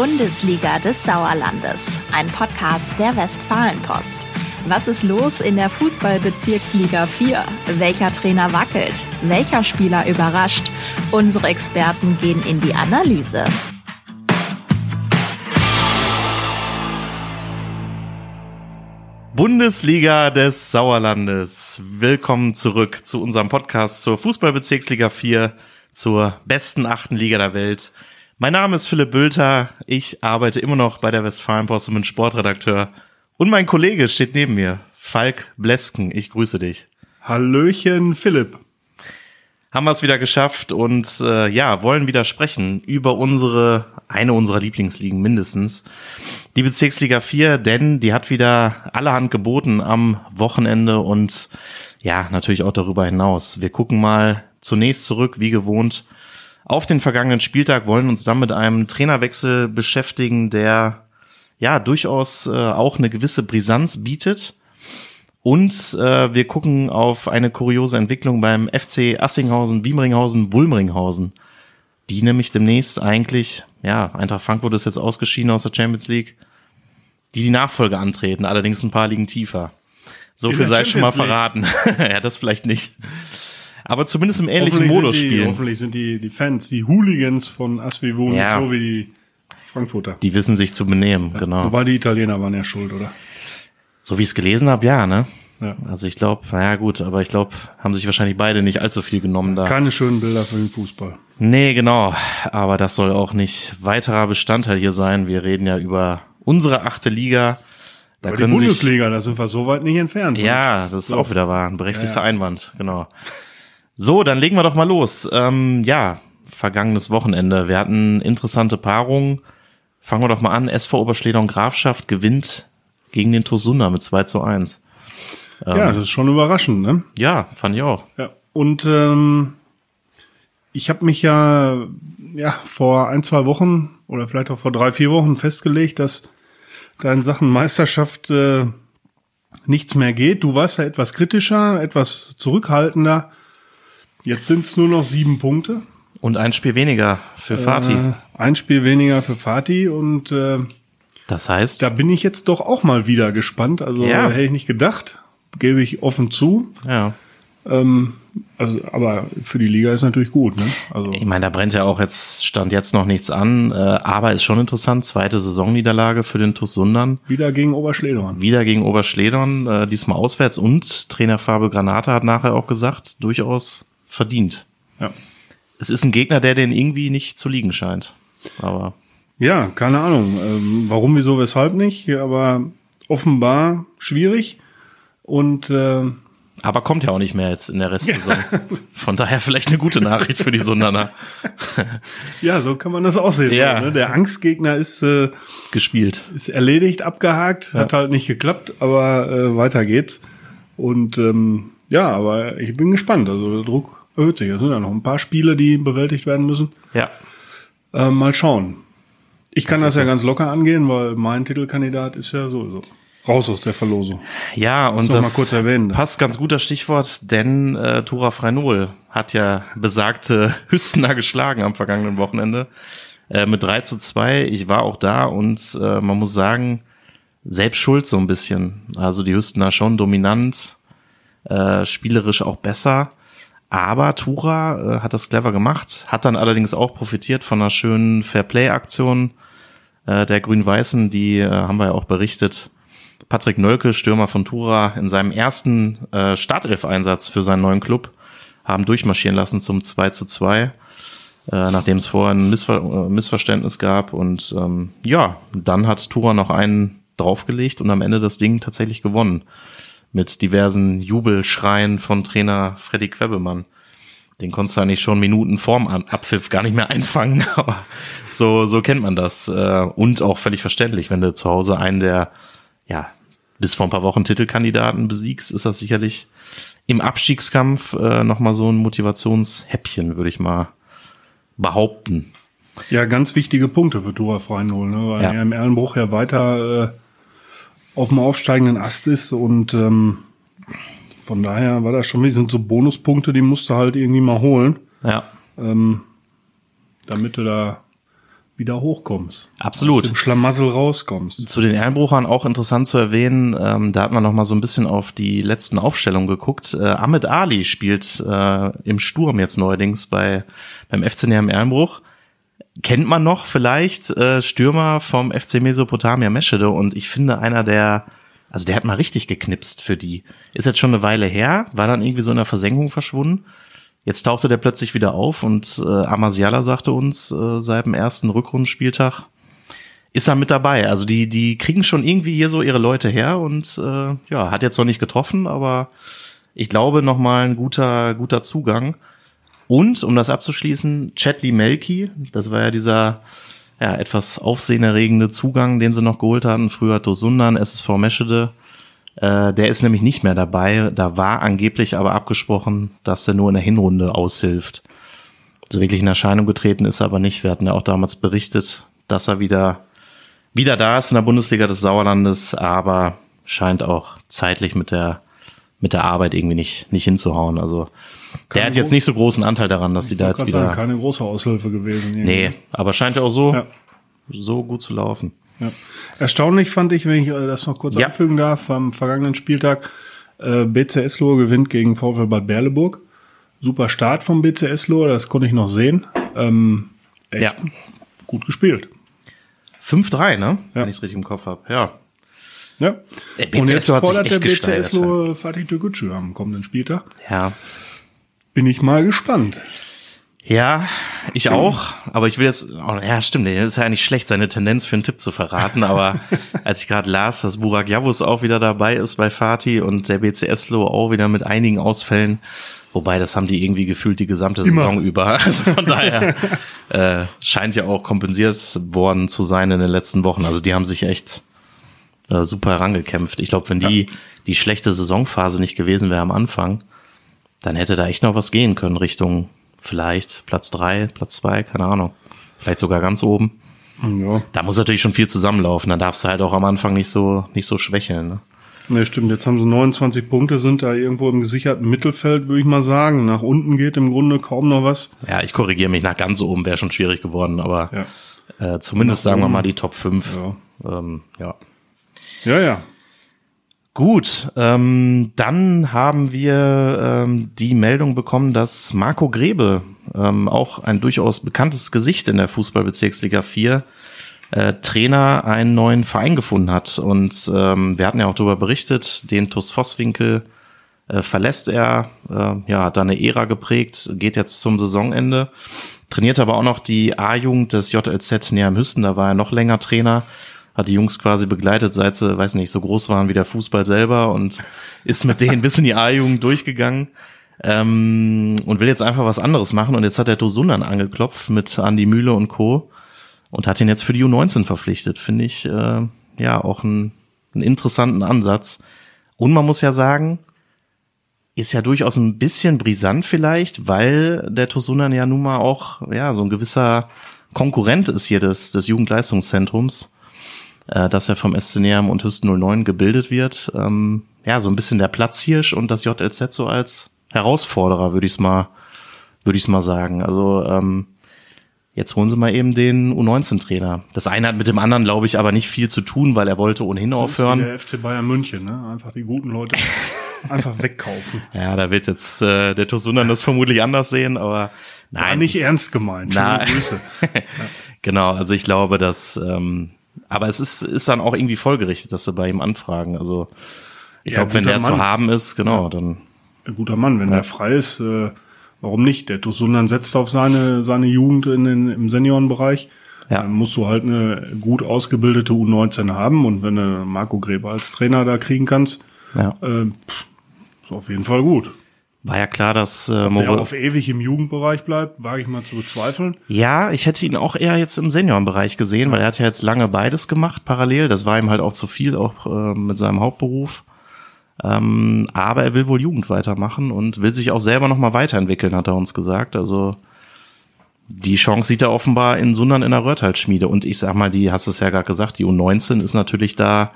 Bundesliga des Sauerlandes, ein Podcast der Westfalenpost. Was ist los in der Fußballbezirksliga 4? Welcher Trainer wackelt? Welcher Spieler überrascht? Unsere Experten gehen in die Analyse. Bundesliga des Sauerlandes. Willkommen zurück zu unserem Podcast zur Fußballbezirksliga 4, zur besten achten Liga der Welt. Mein Name ist Philipp Bülter. Ich arbeite immer noch bei der Westfalenpost und bin Sportredakteur. Und mein Kollege steht neben mir, Falk Blesken. Ich grüße dich. Hallöchen, Philipp haben wir es wieder geschafft und äh, ja, wollen wieder sprechen über unsere, eine unserer Lieblingsligen mindestens, die Bezirksliga 4, denn die hat wieder allerhand geboten am Wochenende und ja, natürlich auch darüber hinaus. Wir gucken mal zunächst zurück, wie gewohnt, auf den vergangenen Spieltag, wollen uns dann mit einem Trainerwechsel beschäftigen, der ja durchaus äh, auch eine gewisse Brisanz bietet und äh, wir gucken auf eine kuriose Entwicklung beim FC Assinghausen, Wiemringhausen, Wulmringhausen, die nämlich demnächst eigentlich, ja, Eintracht Frankfurt ist jetzt ausgeschieden aus der Champions League, die die Nachfolge antreten, allerdings ein paar liegen tiefer. So In viel sei schon mal verraten. ja, das vielleicht nicht. Aber zumindest im ähnlichen Modus die, spielen. Hoffentlich sind die, die Fans, die Hooligans von Asvivon ja. so wie die Frankfurter. Die wissen sich zu benehmen, ja, genau. Wobei die Italiener waren ja schuld, oder? So wie ich es gelesen habe, ja, ne? Ja. Also ich glaube, naja gut, aber ich glaube, haben sich wahrscheinlich beide nicht allzu viel genommen da. Keine schönen Bilder für den Fußball. Nee, genau. Aber das soll auch nicht weiterer Bestandteil hier sein. Wir reden ja über unsere achte Liga. Da können die Bundesliga, sich, da sind wir so weit nicht entfernt. Ja, das ist so. auch wieder wahr. Ein berechtigter ja. Einwand, genau. So, dann legen wir doch mal los. Ähm, ja, vergangenes Wochenende. Wir hatten interessante Paarungen. Fangen wir doch mal an. SV Oberschleder und Grafschaft gewinnt gegen den Tosunder mit 2 zu 1. Ähm, ja, das ist schon überraschend, ne? Ja, fand ich auch. Ja. Und ähm, ich habe mich ja, ja vor ein, zwei Wochen oder vielleicht auch vor drei, vier Wochen festgelegt, dass da in Sachen Meisterschaft äh, nichts mehr geht. Du warst ja etwas kritischer, etwas zurückhaltender. Jetzt sind es nur noch sieben Punkte. Und ein Spiel weniger für Fatih. Äh, ein Spiel weniger für Fatih und äh, das heißt. Da bin ich jetzt doch auch mal wieder gespannt. Also ja. hätte ich nicht gedacht, gebe ich offen zu. Ja. Ähm, also, aber für die Liga ist natürlich gut. Ne? Also ich meine, da brennt ja auch jetzt stand jetzt noch nichts an, äh, aber ist schon interessant. Zweite Saisonniederlage für den TuS Sundern. Wieder gegen Oberschledorn. Wieder gegen Oberschledorn, äh, diesmal auswärts und Trainer Fabe Granate hat nachher auch gesagt, durchaus verdient. Ja. Es ist ein Gegner, der den irgendwie nicht zu liegen scheint. Aber ja, keine Ahnung. Ähm, warum, wieso, weshalb nicht, aber offenbar schwierig. Und äh, aber kommt ja auch nicht mehr jetzt in der Restsaison. Von daher vielleicht eine gute Nachricht für die Sundaner. ja, so kann man das auch sehen. Ja. Ne? Der Angstgegner ist äh, gespielt. Ist erledigt, abgehakt, ja. hat halt nicht geklappt, aber äh, weiter geht's. Und ähm, ja, aber ich bin gespannt. Also der Druck erhöht sich. Es sind ja noch ein paar Spiele, die bewältigt werden müssen. Ja. Äh, mal schauen. Ich kann das, das ja ganz locker angehen, weil mein Titelkandidat ist ja sowieso raus aus der Verlosung. Ja, und das, das passt ganz gut das Stichwort, denn äh, Tura Freinol hat ja besagte Hüstener geschlagen am vergangenen Wochenende äh, mit 3 zu 2. Ich war auch da und äh, man muss sagen, selbst schuld so ein bisschen. Also die Hüstener schon dominant, äh, spielerisch auch besser. Aber Tura äh, hat das clever gemacht, hat dann allerdings auch profitiert von einer schönen Fairplay-Aktion äh, der Grün-Weißen, die äh, haben wir ja auch berichtet. Patrick Nölke, Stürmer von Tura, in seinem ersten äh, Startelf-Einsatz für seinen neuen Club, haben durchmarschieren lassen zum 2 zu 2, äh, nachdem es vorher ein Missver äh, Missverständnis gab. Und ähm, ja, dann hat Tura noch einen draufgelegt und am Ende das Ding tatsächlich gewonnen mit diversen Jubelschreien von Trainer Freddy Quebemann. Den konntest du eigentlich schon Minuten vorm Abpfiff gar nicht mehr einfangen, aber so, so kennt man das. Äh, und auch völlig verständlich, wenn du zu Hause einen der, ja, bis vor ein paar Wochen Titelkandidaten besiegst, ist das sicherlich im Abstiegskampf äh, nochmal so ein Motivationshäppchen, würde ich mal behaupten. Ja, ganz wichtige Punkte für Tora Freinol, ne? weil ja. er im Erlenbruch ja weiter äh, auf dem aufsteigenden Ast ist und ähm, von daher war das schon, die sind so Bonuspunkte, die musst du halt irgendwie mal holen. Ja. Ähm, damit du da wieder hochkommst. Absolut. Aus dem Schlamassel rauskommst. Zu den Erlenbruchern auch interessant zu erwähnen, ähm, da hat man noch mal so ein bisschen auf die letzten Aufstellungen geguckt. Äh, Ahmed Ali spielt äh, im Sturm jetzt neuerdings bei beim FC Neheim Erlenbruch. Kennt man noch vielleicht äh, Stürmer vom FC Mesopotamia Meschede und ich finde einer der also der hat mal richtig geknipst für die. Ist jetzt schon eine Weile her, war dann irgendwie so in der Versenkung verschwunden. Jetzt tauchte der plötzlich wieder auf und äh, Amasiala sagte uns äh, seit dem ersten Rückrundenspieltag, ist er mit dabei. Also die, die kriegen schon irgendwie hier so ihre Leute her und äh, ja, hat jetzt noch nicht getroffen, aber ich glaube nochmal ein guter, guter Zugang. Und, um das abzuschließen, Chatley Melky, das war ja dieser ja, etwas aufsehenerregende Zugang, den sie noch geholt hatten. Früher Tosundan, SSV Meschede. Äh, der ist nämlich nicht mehr dabei. Da war angeblich aber abgesprochen, dass er nur in der Hinrunde aushilft. So wirklich in Erscheinung getreten ist er aber nicht. Wir hatten ja auch damals berichtet, dass er wieder, wieder da ist in der Bundesliga des Sauerlandes, aber scheint auch zeitlich mit der, mit der Arbeit irgendwie nicht, nicht hinzuhauen. Also, der hat jetzt nicht so großen Anteil daran, dass sie da jetzt wieder. Sagen, keine große Aushilfe gewesen. Irgendwie. Nee, aber scheint ja auch so, ja. so gut zu laufen. Ja. Erstaunlich fand ich, wenn ich äh, das noch kurz ja. anfügen darf, am vergangenen Spieltag, äh, BCS Lohr gewinnt gegen VfL Bad Berleburg. Super Start vom BCS Lohr, das konnte ich noch sehen. Ähm, echt ja. gut gespielt. 5-3, ne? Ja. Wenn ich es richtig im Kopf habe. Ja. Ja. Und jetzt fordert der BCS Lohr Fatih Türkgücü am kommenden Spieltag. Ja. Bin ich mal gespannt. Ja, ich auch, aber ich will jetzt, oh, ja stimmt, das ist ja eigentlich schlecht, seine Tendenz für einen Tipp zu verraten, aber als ich gerade las, dass Burak Javus auch wieder dabei ist bei Fatih und der BCS-Lo auch wieder mit einigen Ausfällen, wobei das haben die irgendwie gefühlt die gesamte Immer. Saison über, also von daher äh, scheint ja auch kompensiert worden zu sein in den letzten Wochen, also die haben sich echt äh, super herangekämpft. Ich glaube, wenn die ja. die schlechte Saisonphase nicht gewesen wäre am Anfang, dann hätte da echt noch was gehen können Richtung vielleicht Platz drei, Platz zwei, keine Ahnung. Vielleicht sogar ganz oben. Ja. Da muss natürlich schon viel zusammenlaufen. Da darfst du halt auch am Anfang nicht so, nicht so schwächeln. Ne? Ne, stimmt. Jetzt haben sie 29 Punkte, sind da irgendwo im gesicherten Mittelfeld, würde ich mal sagen. Nach unten geht im Grunde kaum noch was. Ja, ich korrigiere mich. Nach ganz oben wäre schon schwierig geworden, aber ja. äh, zumindest sagen wir mal die Top 5. Ja. Ähm, ja. Ja, ja. Gut, ähm, dann haben wir ähm, die Meldung bekommen, dass Marco Grebe, ähm, auch ein durchaus bekanntes Gesicht in der Fußballbezirksliga 4, äh, Trainer einen neuen Verein gefunden hat. Und ähm, wir hatten ja auch darüber berichtet, den TuS Vosswinkel äh, verlässt er, äh, ja, hat da eine Ära geprägt, geht jetzt zum Saisonende, trainiert aber auch noch die A-Jugend des JLZ näher am Hüsten, da war er noch länger Trainer hat die Jungs quasi begleitet, seit sie, weiß nicht, so groß waren wie der Fußball selber und ist mit denen bis in die A-Jugend durchgegangen ähm, und will jetzt einfach was anderes machen. Und jetzt hat der Dosunan angeklopft mit Andi Mühle und Co. und hat ihn jetzt für die U19 verpflichtet. Finde ich äh, ja auch einen, einen interessanten Ansatz. Und man muss ja sagen, ist ja durchaus ein bisschen brisant vielleicht, weil der Tosunan ja nun mal auch ja so ein gewisser Konkurrent ist hier des, des Jugendleistungszentrums äh, dass er vom SC und Hüsten 09 gebildet wird. Ähm, ja, so ein bisschen der Platzhirsch und das JLZ so als Herausforderer, würde ich es mal, würde ich mal sagen. Also ähm, jetzt holen sie mal eben den U19-Trainer. Das eine hat mit dem anderen, glaube ich, aber nicht viel zu tun, weil er wollte ohnehin das aufhören. der FC Bayern München, ne? Einfach die guten Leute einfach wegkaufen. Ja, da wird jetzt äh, der Tosunan das vermutlich anders sehen, aber nein. War nicht ernst gemeint. Schöne Grüße. Genau, also ich glaube, dass ähm, aber es ist, ist dann auch irgendwie folgerichtet, dass sie bei ihm anfragen. Also ich ja, glaube, wenn der Mann. zu haben ist, genau, ja. dann. Ein guter Mann, wenn ja. der frei ist, äh, warum nicht? Der Tosundan setzt auf seine, seine Jugend in den, im Seniorenbereich. Ja. Dann musst du halt eine gut ausgebildete U19 haben und wenn du Marco Gräber als Trainer da kriegen kannst, ja. äh, ist auf jeden Fall gut. War ja klar, dass äh, Moritz. Der auf ewig im Jugendbereich bleibt, wage ich mal zu bezweifeln. Ja, ich hätte ihn auch eher jetzt im Seniorenbereich gesehen, weil er hat ja jetzt lange beides gemacht, parallel. Das war ihm halt auch zu viel, auch äh, mit seinem Hauptberuf. Ähm, aber er will wohl Jugend weitermachen und will sich auch selber nochmal weiterentwickeln, hat er uns gesagt. Also die Chance sieht er offenbar in Sundern in der Röhrtalschmiede. Und ich sag mal, die hast es ja gerade gesagt, die U19 ist natürlich da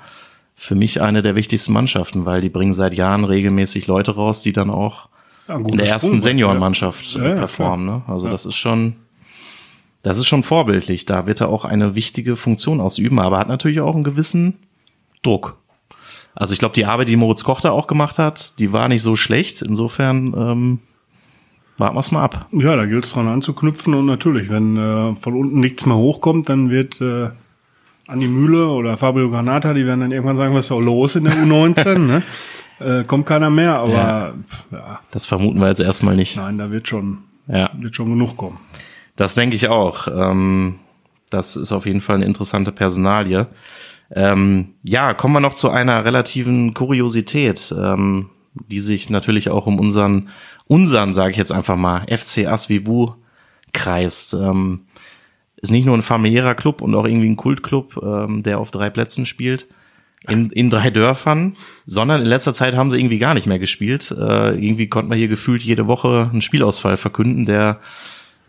für mich eine der wichtigsten Mannschaften, weil die bringen seit Jahren regelmäßig Leute raus, die dann auch ja, in der ersten Seniorenmannschaft ja. ja, performen. Ne? Also das ist schon, das ist schon vorbildlich. Da wird er auch eine wichtige Funktion ausüben, aber hat natürlich auch einen gewissen Druck. Also ich glaube, die Arbeit, die Moritz Koch da auch gemacht hat, die war nicht so schlecht. Insofern ähm, warten wir es mal ab. Ja, da gilt es dran anzuknüpfen und natürlich, wenn äh, von unten nichts mehr hochkommt, dann wird äh, Andi Mühle oder Fabio Granata, die werden dann irgendwann sagen, was ist da los in der U19, ne? Äh, kommt keiner mehr, aber ja. ja. Das vermuten wir jetzt erstmal nicht. Nein, da wird schon, ja. wird schon genug kommen. Das denke ich auch. Ähm, das ist auf jeden Fall eine interessante Personalie. Ähm, ja, kommen wir noch zu einer relativen Kuriosität, ähm, die sich natürlich auch um unseren, unseren, sage ich jetzt einfach mal, FC Asvivu kreist. Ähm, ist nicht nur ein familiärer Club und auch irgendwie ein Kultclub, ähm, der auf drei Plätzen spielt, in, in drei Dörfern, sondern in letzter Zeit haben sie irgendwie gar nicht mehr gespielt. Äh, irgendwie konnte man hier gefühlt jede Woche einen Spielausfall verkünden, der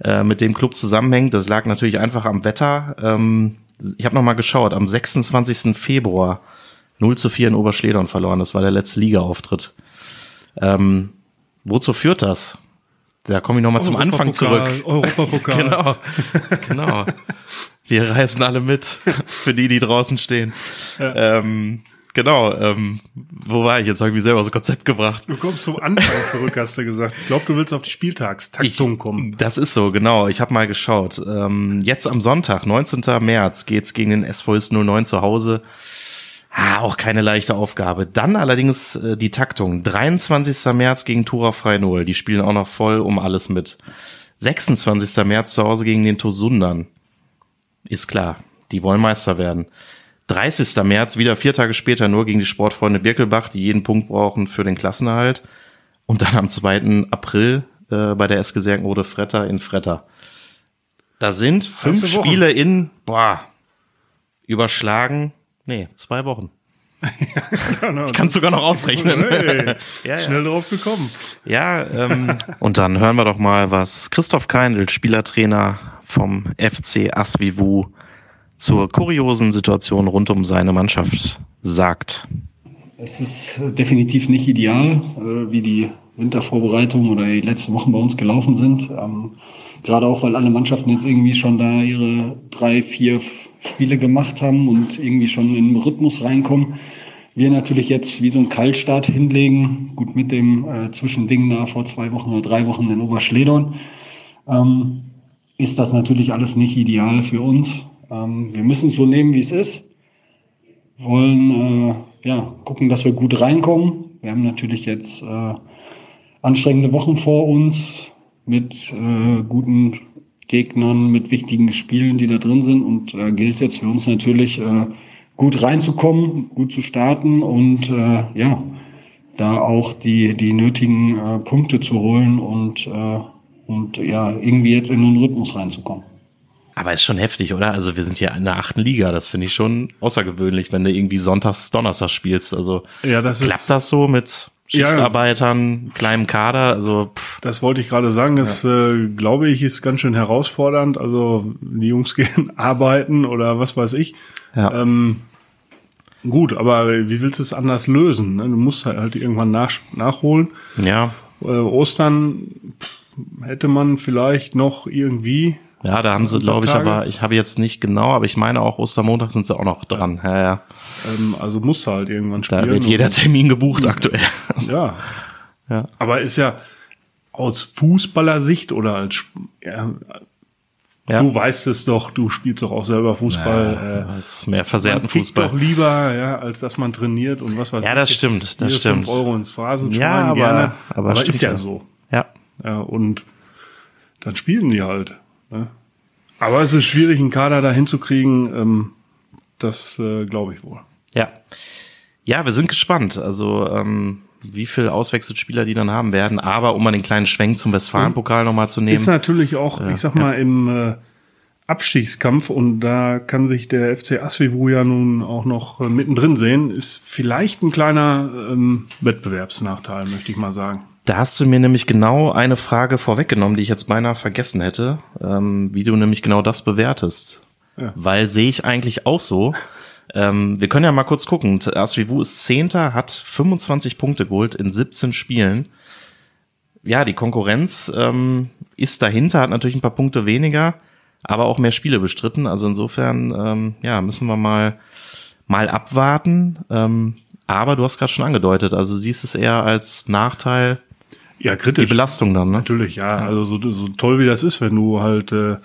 äh, mit dem Club zusammenhängt. Das lag natürlich einfach am Wetter. Ähm, ich habe noch mal geschaut, am 26. Februar 0 zu 4 in Oberschledern verloren. Das war der letzte Liga-Auftritt. Ähm, wozu führt das? Da komme ich noch mal zum Anfang zurück. Europapokal. genau, genau. Wir reisen alle mit, für die, die draußen stehen. Ja. Ähm, genau, ähm, wo war ich jetzt? Habe ich mich selber so Konzept gebracht. Du kommst zum Anfang zurück, hast du gesagt. Ich glaube, du willst auf die Spieltagstaktung kommen. Das ist so, genau. Ich habe mal geschaut. Ähm, jetzt am Sonntag, 19. März, geht's gegen den SV 09 zu Hause. Ah, auch keine leichte Aufgabe. Dann allerdings äh, die Taktung. 23. März gegen Tura Freinol. Die spielen auch noch voll um alles mit. 26. März zu Hause gegen den Tosundern. Ist klar, die wollen Meister werden. 30. März, wieder vier Tage später, nur gegen die Sportfreunde Birkelbach, die jeden Punkt brauchen für den Klassenerhalt. Und dann am 2. April äh, bei der SG Serkenrode Fretter in Fretter. Da sind fünf Spiele in, boah, überschlagen, nee, zwei Wochen. Ich kann sogar noch ausrechnen. Hey, ja, schnell ja. drauf gekommen. Ja, ähm, und dann hören wir doch mal, was Christoph Keindl, Spielertrainer vom FC Asvivu, zur kuriosen Situation rund um seine Mannschaft sagt. Es ist definitiv nicht ideal, äh, wie die Wintervorbereitungen oder die letzten Wochen bei uns gelaufen sind. Gerade auch, weil alle Mannschaften jetzt irgendwie schon da ihre drei, vier Spiele gemacht haben und irgendwie schon in den Rhythmus reinkommen. Wir natürlich jetzt wie so einen Kaltstart hinlegen, gut mit dem äh, Zwischending da vor zwei Wochen oder drei Wochen in Oberschledern, ähm, ist das natürlich alles nicht ideal für uns. Ähm, wir müssen es so nehmen, wie es ist. Wollen äh, ja, gucken, dass wir gut reinkommen. Wir haben natürlich jetzt äh, anstrengende Wochen vor uns mit äh, guten Gegnern, mit wichtigen Spielen, die da drin sind. Und äh, gilt es jetzt für uns natürlich, äh, gut reinzukommen, gut zu starten und äh, ja, da auch die, die nötigen äh, Punkte zu holen und, äh, und ja, irgendwie jetzt in den Rhythmus reinzukommen. Aber ist schon heftig, oder? Also wir sind hier in der achten Liga. Das finde ich schon außergewöhnlich, wenn du irgendwie sonntags, donnerstags spielst. Also ja, das klappt ist, das so mit Schichtarbeitern, ja, kleinem Kader? Also pff. das wollte ich gerade sagen. Das ja. äh, glaube ich ist ganz schön herausfordernd. Also die Jungs gehen arbeiten oder was weiß ich. Ja. Ähm, gut, aber wie willst du es anders lösen? Ne? Du musst halt, halt irgendwann nach, nachholen. Ja. Äh, Ostern pff, hätte man vielleicht noch irgendwie ja, da haben sie, glaube ich, aber ich habe jetzt nicht genau, aber ich meine auch Ostermontag sind sie auch noch dran. Ja, ja. Ähm, also muss halt irgendwann spielen. Da wird jeder Termin gebucht aktuell. Ja. ja. Aber ist ja aus Fußballersicht oder als ja, ja. Du weißt es doch, du spielst doch auch selber Fußball. Ja, äh, das ist mehr versehrten Fußball. doch lieber, ja, als dass man trainiert und was weiß ja, ich. Ja, das stimmt, das stimmt. Euro ins Phrasen ja, aber, gerne. Aber, aber ist ja so. Ja. Ja, und dann spielen die halt. Ne? Aber es ist schwierig, einen Kader da hinzukriegen. Ähm, das äh, glaube ich wohl. Ja. Ja, wir sind gespannt. Also, ähm, wie viel Auswechselspieler die dann haben werden. Aber um mal den kleinen Schwenk zum Westfalenpokal nochmal zu nehmen. Ist natürlich auch, äh, ich sag mal, ja. im äh, Abstiegskampf und da kann sich der FC Asvivu ja nun auch noch äh, mittendrin sehen, ist vielleicht ein kleiner ähm, Wettbewerbsnachteil, möchte ich mal sagen. Da hast du mir nämlich genau eine Frage vorweggenommen, die ich jetzt beinahe vergessen hätte, ähm, wie du nämlich genau das bewertest. Ja. Weil sehe ich eigentlich auch so. ähm, wir können ja mal kurz gucken. Asvivu ist Zehnter, hat 25 Punkte geholt in 17 Spielen. Ja, die Konkurrenz ähm, ist dahinter, hat natürlich ein paar Punkte weniger. aber auch mehr Spiele bestritten. Also insofern, ähm, ja, müssen wir mal, mal abwarten. Ähm, aber du hast gerade schon angedeutet, also siehst es eher als Nachteil Ja, kritisch. die Belastung dann, ne? Natürlich, ja. Also so, so toll wie das ist, wenn du halt äh,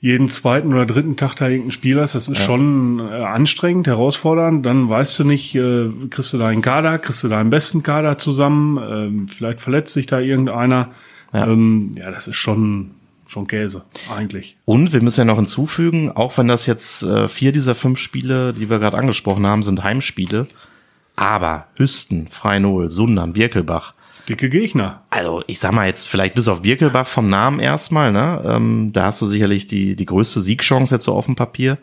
jeden zweiten oder dritten Tag da irgendein Spiel hast, das ist schon äh, anstrengend, herausfordernd. Dann weißt du nicht, äh, kriegst du deinen Kader, kriegst du deinen besten Kader zusammen, ähm, vielleicht verletzt sich da irgendeiner. Ja. Ja, ähm, ja das ist schon, schon Käse, eigentlich. Und wir müssen ja noch hinzufügen, auch wenn das jetzt äh, vier dieser fünf Spiele, die wir gerade angesprochen haben, sind Heimspiele, aber Hüsten, Freinol, Sundern, Birkelbach, Dicke Gegner. also ich sag mal jetzt vielleicht bis auf Birkelbach vom Namen erstmal, ne? Ähm, da hast du sicherlich die, die größte Siegchance jetzt so auf dem Papier.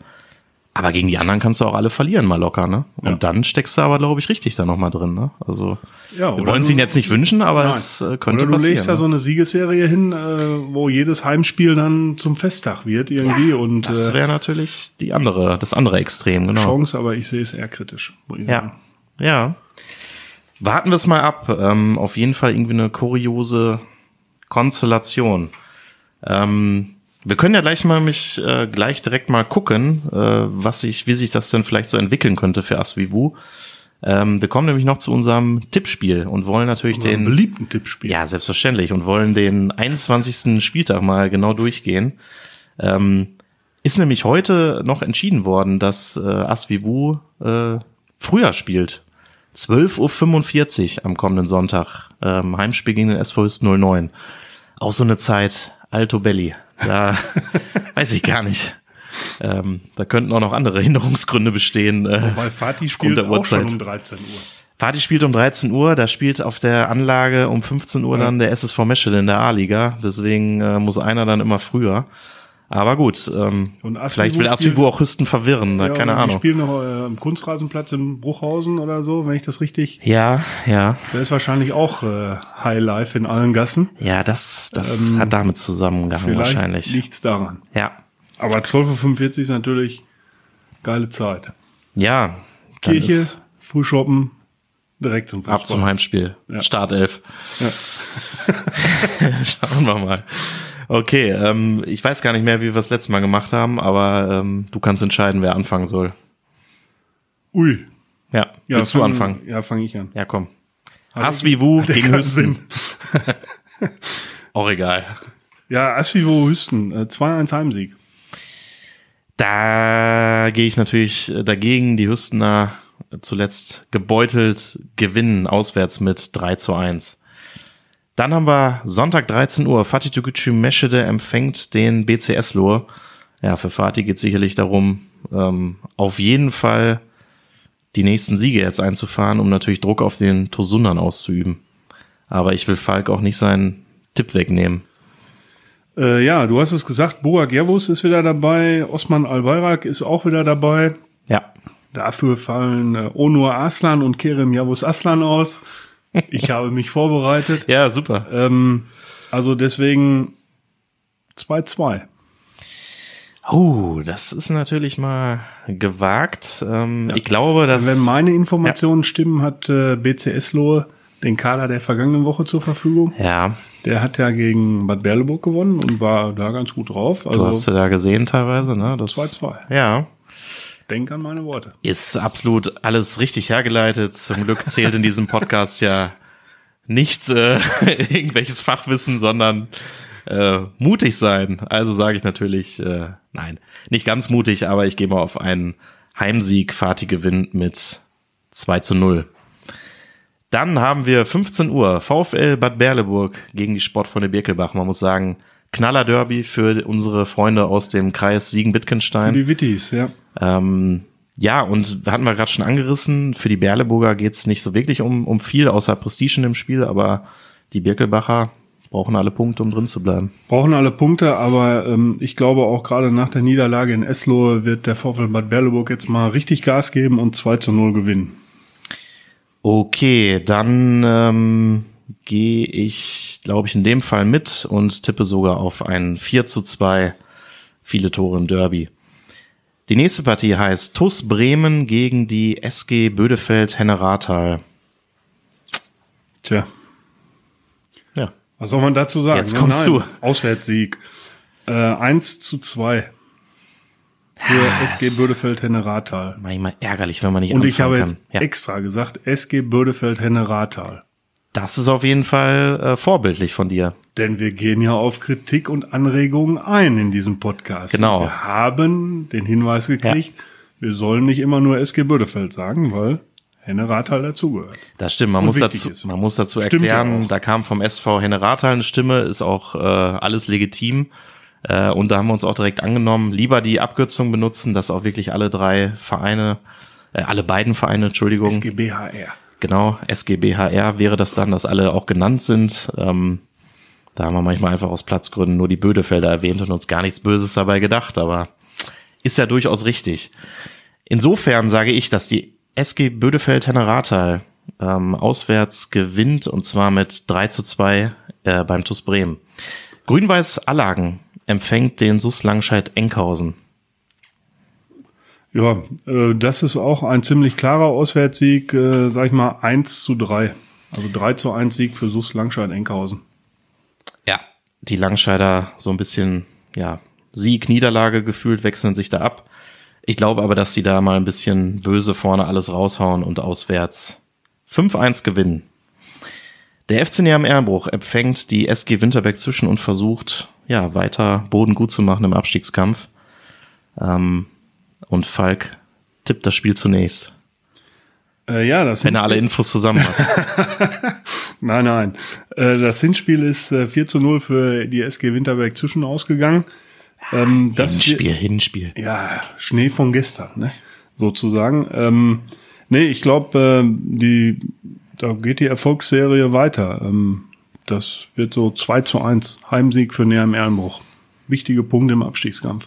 Aber gegen die anderen kannst du auch alle verlieren mal locker, ne? Und Ja. dann steckst du aber, glaube ich, richtig da nochmal drin, ne? Also Ja, wir wollen es ihnen jetzt nicht wünschen, aber Nein. es äh, könnte Oder du passieren. legst da ne? so eine Siegesserie hin, äh, wo jedes Heimspiel dann zum Festtag wird irgendwie und das äh, wäre natürlich die andere, das andere Extrem, genau. Chance, aber ich sehe es eher kritisch. ich sagen. Ja, ja. Warten wir es mal ab. Ähm, auf jeden Fall irgendwie eine kuriose Konstellation. Ähm, wir können ja gleich mal mich äh, gleich direkt mal gucken, äh, was sich, wie sich das denn vielleicht so entwickeln könnte für Asvivu. Ähm, wir kommen nämlich noch zu unserem Tippspiel und wollen natürlich Den den beliebten Tippspiel. ja, selbstverständlich. Und wollen den 21. Spieltag mal genau durchgehen. Ähm, ist nämlich heute noch entschieden worden, dass äh, Asvivu äh, früher spielt. 12.45 Uhr am kommenden Sonntag. Ähm, Heimspiel gegen den SV Hüsten 09. Auch so eine Zeit, Alto Belli. Da weiß ich gar nicht. Ähm, da könnten auch noch andere Hinderungsgründe bestehen. Äh, Weil Fatih spielt auch schon um 13 Uhr. Party spielt um 13 Uhr, da spielt auf der Anlage um 15 Uhr dann der SSV Meschede in der A-Liga. Deswegen äh, muss einer dann immer früher. Aber gut, ähm, vielleicht will Asvivu auch Hüsten verwirren, Ja, keine oder Die Ahnung. spielen noch äh, am Kunstrasenplatz in Bruchhausen oder so, wenn ich das richtig. Ja, ja, Der ist wahrscheinlich auch äh, High Life in allen Gassen. ja, das, das hat damit zusammengehangen Ähm, wahrscheinlich. liegt's daran. Ja, Aber 12.45 Uhr ist natürlich geile Zeit. ja. Kirche, ist Frühshoppen, direkt zum Fußball. Ab zum Heimspiel. Ja. Startelf. Ja. Schauen wir mal. Okay, ähm, ich weiß gar nicht mehr, wie wir das letzte Mal gemacht haben, aber ähm, du kannst entscheiden, wer anfangen soll. Ui. Ja, Ja, willst du fang- anfangen? Ja, fange ich an. Ja, komm. Asvivu gegen Hüsten. Auch egal. Ja, Asvivo Hüsten, äh, 2-1 Heimsieg. Da gehe ich natürlich äh, dagegen. Die Hüstener zuletzt gebeutelt gewinnen auswärts mit 3 zu 1. Dann haben wir Sonntag 13 Uhr. Fatih Tegucci Meschede empfängt den BCS Lohr. Ja, für Fatih geht sicherlich darum, ähm, auf jeden Fall die nächsten Siege jetzt einzufahren, um natürlich Druck auf den Tosundan auszuüben. Aber ich will Falk auch nicht seinen Tipp wegnehmen. Äh, ja, du hast es gesagt, Burak Gervus ist wieder dabei, Osman Al-Bayrak ist auch wieder dabei. Ja, Dafür fallen äh, Onur Aslan und Kerem Yavuz Aslan aus. Ich habe mich vorbereitet. ja, super. Ähm, also deswegen 2-2. Oh, das ist natürlich mal gewagt. Ähm, Ich glaube, dass. Wenn meine Informationen stimmen, hat äh, BCS Lohe den Kader der vergangenen Woche zur Verfügung. ja, Der hat ja gegen Bad Berleburg gewonnen und war da ganz gut drauf. du hast Also ja da gesehen teilweise, ne? Das 2-2. Ja, denk an meine Worte. ist absolut alles richtig hergeleitet. Zum Glück zählt in diesem Podcast ja nicht äh, irgendwelches Fachwissen, sondern äh, mutig sein. Also sage ich natürlich, äh, nein, nicht ganz mutig, aber ich gehe mal auf einen Heimsieg. Fatih gewinnt mit 2 zu 0. Dann haben wir 15 Uhr VfL Bad Berleburg gegen die Sportfreunde Birkelbach. Man muss sagen, Knaller Derby für unsere Freunde aus dem Kreis Siegen-Wittgenstein. Für die Wittis, ja. Ähm, ja, und hatten wir gerade schon angerissen, für die Berleburger geht's nicht so wirklich um, um viel, außer Prestige in dem Spiel, aber die Birkelbacher brauchen alle Punkte, um drin zu bleiben. Brauchen alle Punkte, aber ähm, ich glaube auch gerade nach der Niederlage in Eslohe wird der VfL Bad Berleburg jetzt mal richtig Gas geben und 2 zu 0 gewinnen. Okay, dann ähm, gehe ich, glaube ich, in dem Fall mit und tippe sogar auf ein 4 zu 2, viele Tore im Derby. Die nächste Partie heißt TUS Bremen gegen die SG Bödefeld Henne-Rathal. Tja, Ja, was soll man dazu sagen? Jetzt kommst du. Auswärtssieg. Äh, 1 zu 2 für SG Bödefeld Henne Rathal. Manchmal ärgerlich, wenn man nicht Und ich habe anfangen jetzt kann. Ja. extra gesagt, SG Bödefeld Henne Rathal. Das ist auf jeden Fall äh, vorbildlich von dir. Denn wir gehen ja auf Kritik und Anregungen ein in diesem Podcast. Genau. Und wir haben den Hinweis gekriegt, wir sollen nicht immer nur SG Bödefeld sagen, weil Henne Rathal dazugehört. Das stimmt, man Und muss dazu, ist. man muss dazu Stimmt ja erklären, da kam vom SV Henne Rathal eine Stimme, ist auch äh, alles legitim. Äh, und da haben wir uns auch direkt angenommen, lieber die Abkürzung benutzen, dass auch wirklich alle drei Vereine, äh, alle beiden Vereine, Entschuldigung, SGBHR. Genau, SGBHR wäre das dann, dass alle auch genannt sind. Ähm, da haben wir manchmal einfach aus Platzgründen nur die Bödefelder erwähnt und uns gar nichts Böses dabei gedacht, aber ist ja durchaus richtig. Insofern sage ich, dass die SG Bödefeld Henne ähm, auswärts gewinnt und zwar mit 3 zu 2 äh, beim TuS Bremen. Grün-Weiß Allagen empfängt den SUS Langscheid Enkhausen. Ja, äh, das ist auch ein ziemlich klarer Auswärtssieg, äh, sag ich mal 1 zu 3. Also 3 zu 1 Sieg für SUS Langscheid-Enkhausen. Ja. Die Langscheider so ein bisschen, ja, Sieg, Niederlage gefühlt, wechseln sich da ab. Ich glaube aber, dass sie da mal ein bisschen böse vorne alles raushauen und auswärts 5-1 gewinnen. Der FC Neam Ehrenbruch empfängt die SG Winterberg zwischen und versucht, ja, weiter Boden gut zu machen im Abstiegskampf. Ähm, und Falk tippt das Spiel zunächst, Äh, ja, das wenn er alle Infos zusammen hat. Nein, nein. Äh, das Hinspiel ist äh, 4 zu 0 für die SG Winterberg zwischen ausgegangen. Ähm, das Hinspiel, Hinspiel. Ja, Schnee von gestern, ne? sozusagen. Ähm, nee, ich glaube, äh, die, da geht die Erfolgsserie weiter. Ähm, das wird so 2 zu 1 Heimsieg für Neheim Ehrenbruch. Wichtige Punkte im Abstiegskampf.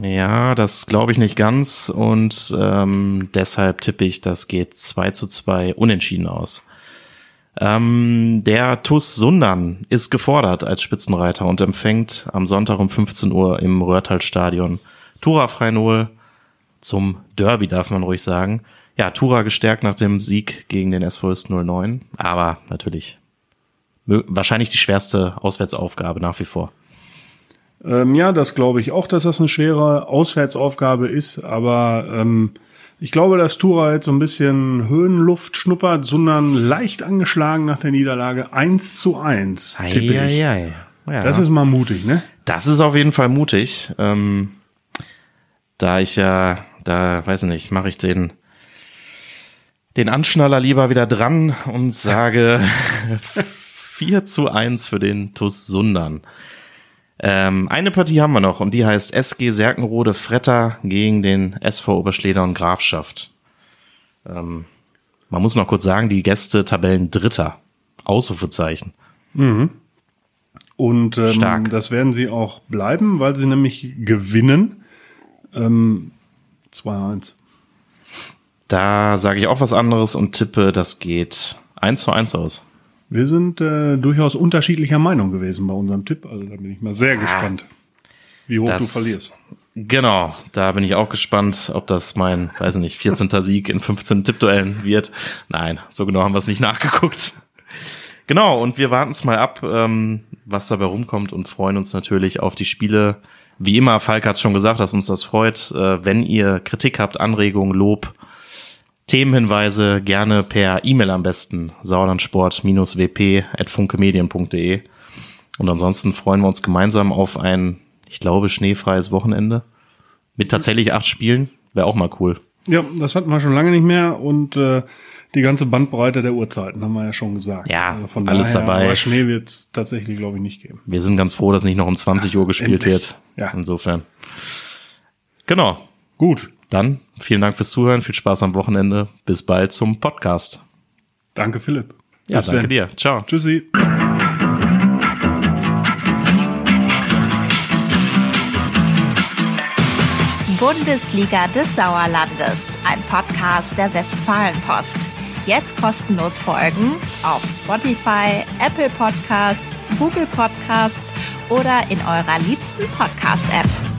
Ja, das glaube ich nicht ganz und ähm, deshalb tippe ich, das geht 2 zu 2 unentschieden aus. Ähm, der TUS Sundern ist gefordert als Spitzenreiter und empfängt am Sonntag um 15 Uhr im Röhrtal-Stadion Tura Freinol zum Derby, darf man ruhig sagen. Ja, Tura gestärkt nach dem Sieg gegen den SVS 09, aber natürlich wahrscheinlich die schwerste Auswärtsaufgabe nach wie vor. Ähm, ja, das glaube ich auch, dass das eine schwere Auswärtsaufgabe ist, aber ähm, ich glaube, dass Tura jetzt so ein bisschen Höhenluft schnuppert, sondern leicht angeschlagen nach der Niederlage 1 zu 1. tippe ich. Eieiei. Ja. Das ist mal mutig, ne? Das ist auf jeden Fall mutig. Ähm, da ich ja, da weiß ich nicht, mache ich den, den Anschnaller lieber wieder dran und sage 4 zu 1 für den TuS Sundern. Ähm, eine Partie haben wir noch und die heißt SG Serkenrode Fretter gegen den SV Oberschleder und Grafschaft. Ähm, man muss noch kurz sagen, die Gäste Tabellen Dritter. Ausrufezeichen. Und ähm, Stark. das werden sie auch bleiben, weil sie nämlich gewinnen. Ähm, 2-1. Da sage ich auch was anderes und tippe, das geht 1 zu 1 aus. Wir sind äh, durchaus unterschiedlicher Meinung gewesen bei unserem Tipp. Also da bin ich mal sehr gespannt, wie hoch Das- du verlierst. Genau, da bin ich auch gespannt, ob das mein, weiß nicht, 14. Sieg in 15 Tippduellen wird. Nein, so genau haben wir es nicht nachgeguckt. Genau, und wir warten es mal ab, ähm, was dabei rumkommt und freuen uns natürlich auf die Spiele. Wie immer, Falk hat schon gesagt, dass uns das freut. Äh, wenn ihr Kritik habt, Anregungen, Lob, Themenhinweise, gerne per E-Mail am besten. sauerlandsport-wp.funkemedien.de Und ansonsten freuen wir uns gemeinsam auf ein, ich glaube, schneefreies Wochenende. Mit tatsächlich acht Spielen. Wäre auch mal cool. Ja, das hatten wir schon lange nicht mehr und äh, die ganze Bandbreite der Uhrzeiten haben wir ja schon gesagt. Ja, also von alles daher, dabei. Aber Schnee wird es tatsächlich, glaube ich, nicht geben. Wir sind ganz froh, dass nicht noch um 20 Uhr gespielt endlich. wird. Ja. Insofern. Genau. Gut, Dann vielen Dank fürs Zuhören, viel Spaß am Wochenende. Bis bald zum Podcast. danke Philipp. Ja, Bis danke dann. dir. Ciao. Tschüssi. Bundesliga des Sauerlandes, ein Podcast der Westfalenpost. Jetzt kostenlos folgen auf Spotify, Apple Podcasts, Google Podcasts oder in eurer liebsten Podcast-App.